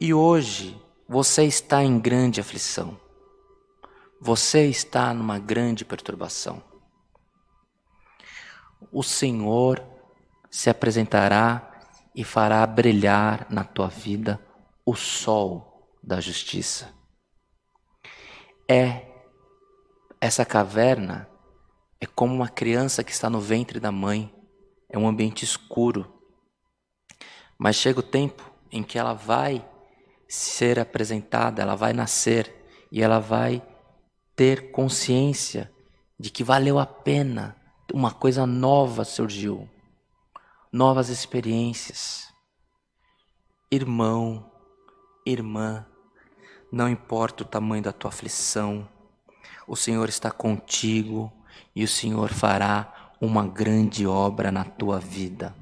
E hoje você está em grande aflição. Você está numa grande perturbação. O Senhor se apresentará e fará brilhar na tua vida o sol da justiça. É essa caverna é como uma criança que está no ventre da mãe, é um ambiente escuro. Mas chega o tempo em que ela vai ser apresentada, ela vai nascer e ela vai ter consciência de que valeu a pena, uma coisa nova surgiu, novas experiências. Irmão, irmã, não importa o tamanho da tua aflição, o Senhor está contigo e o Senhor fará uma grande obra na tua vida.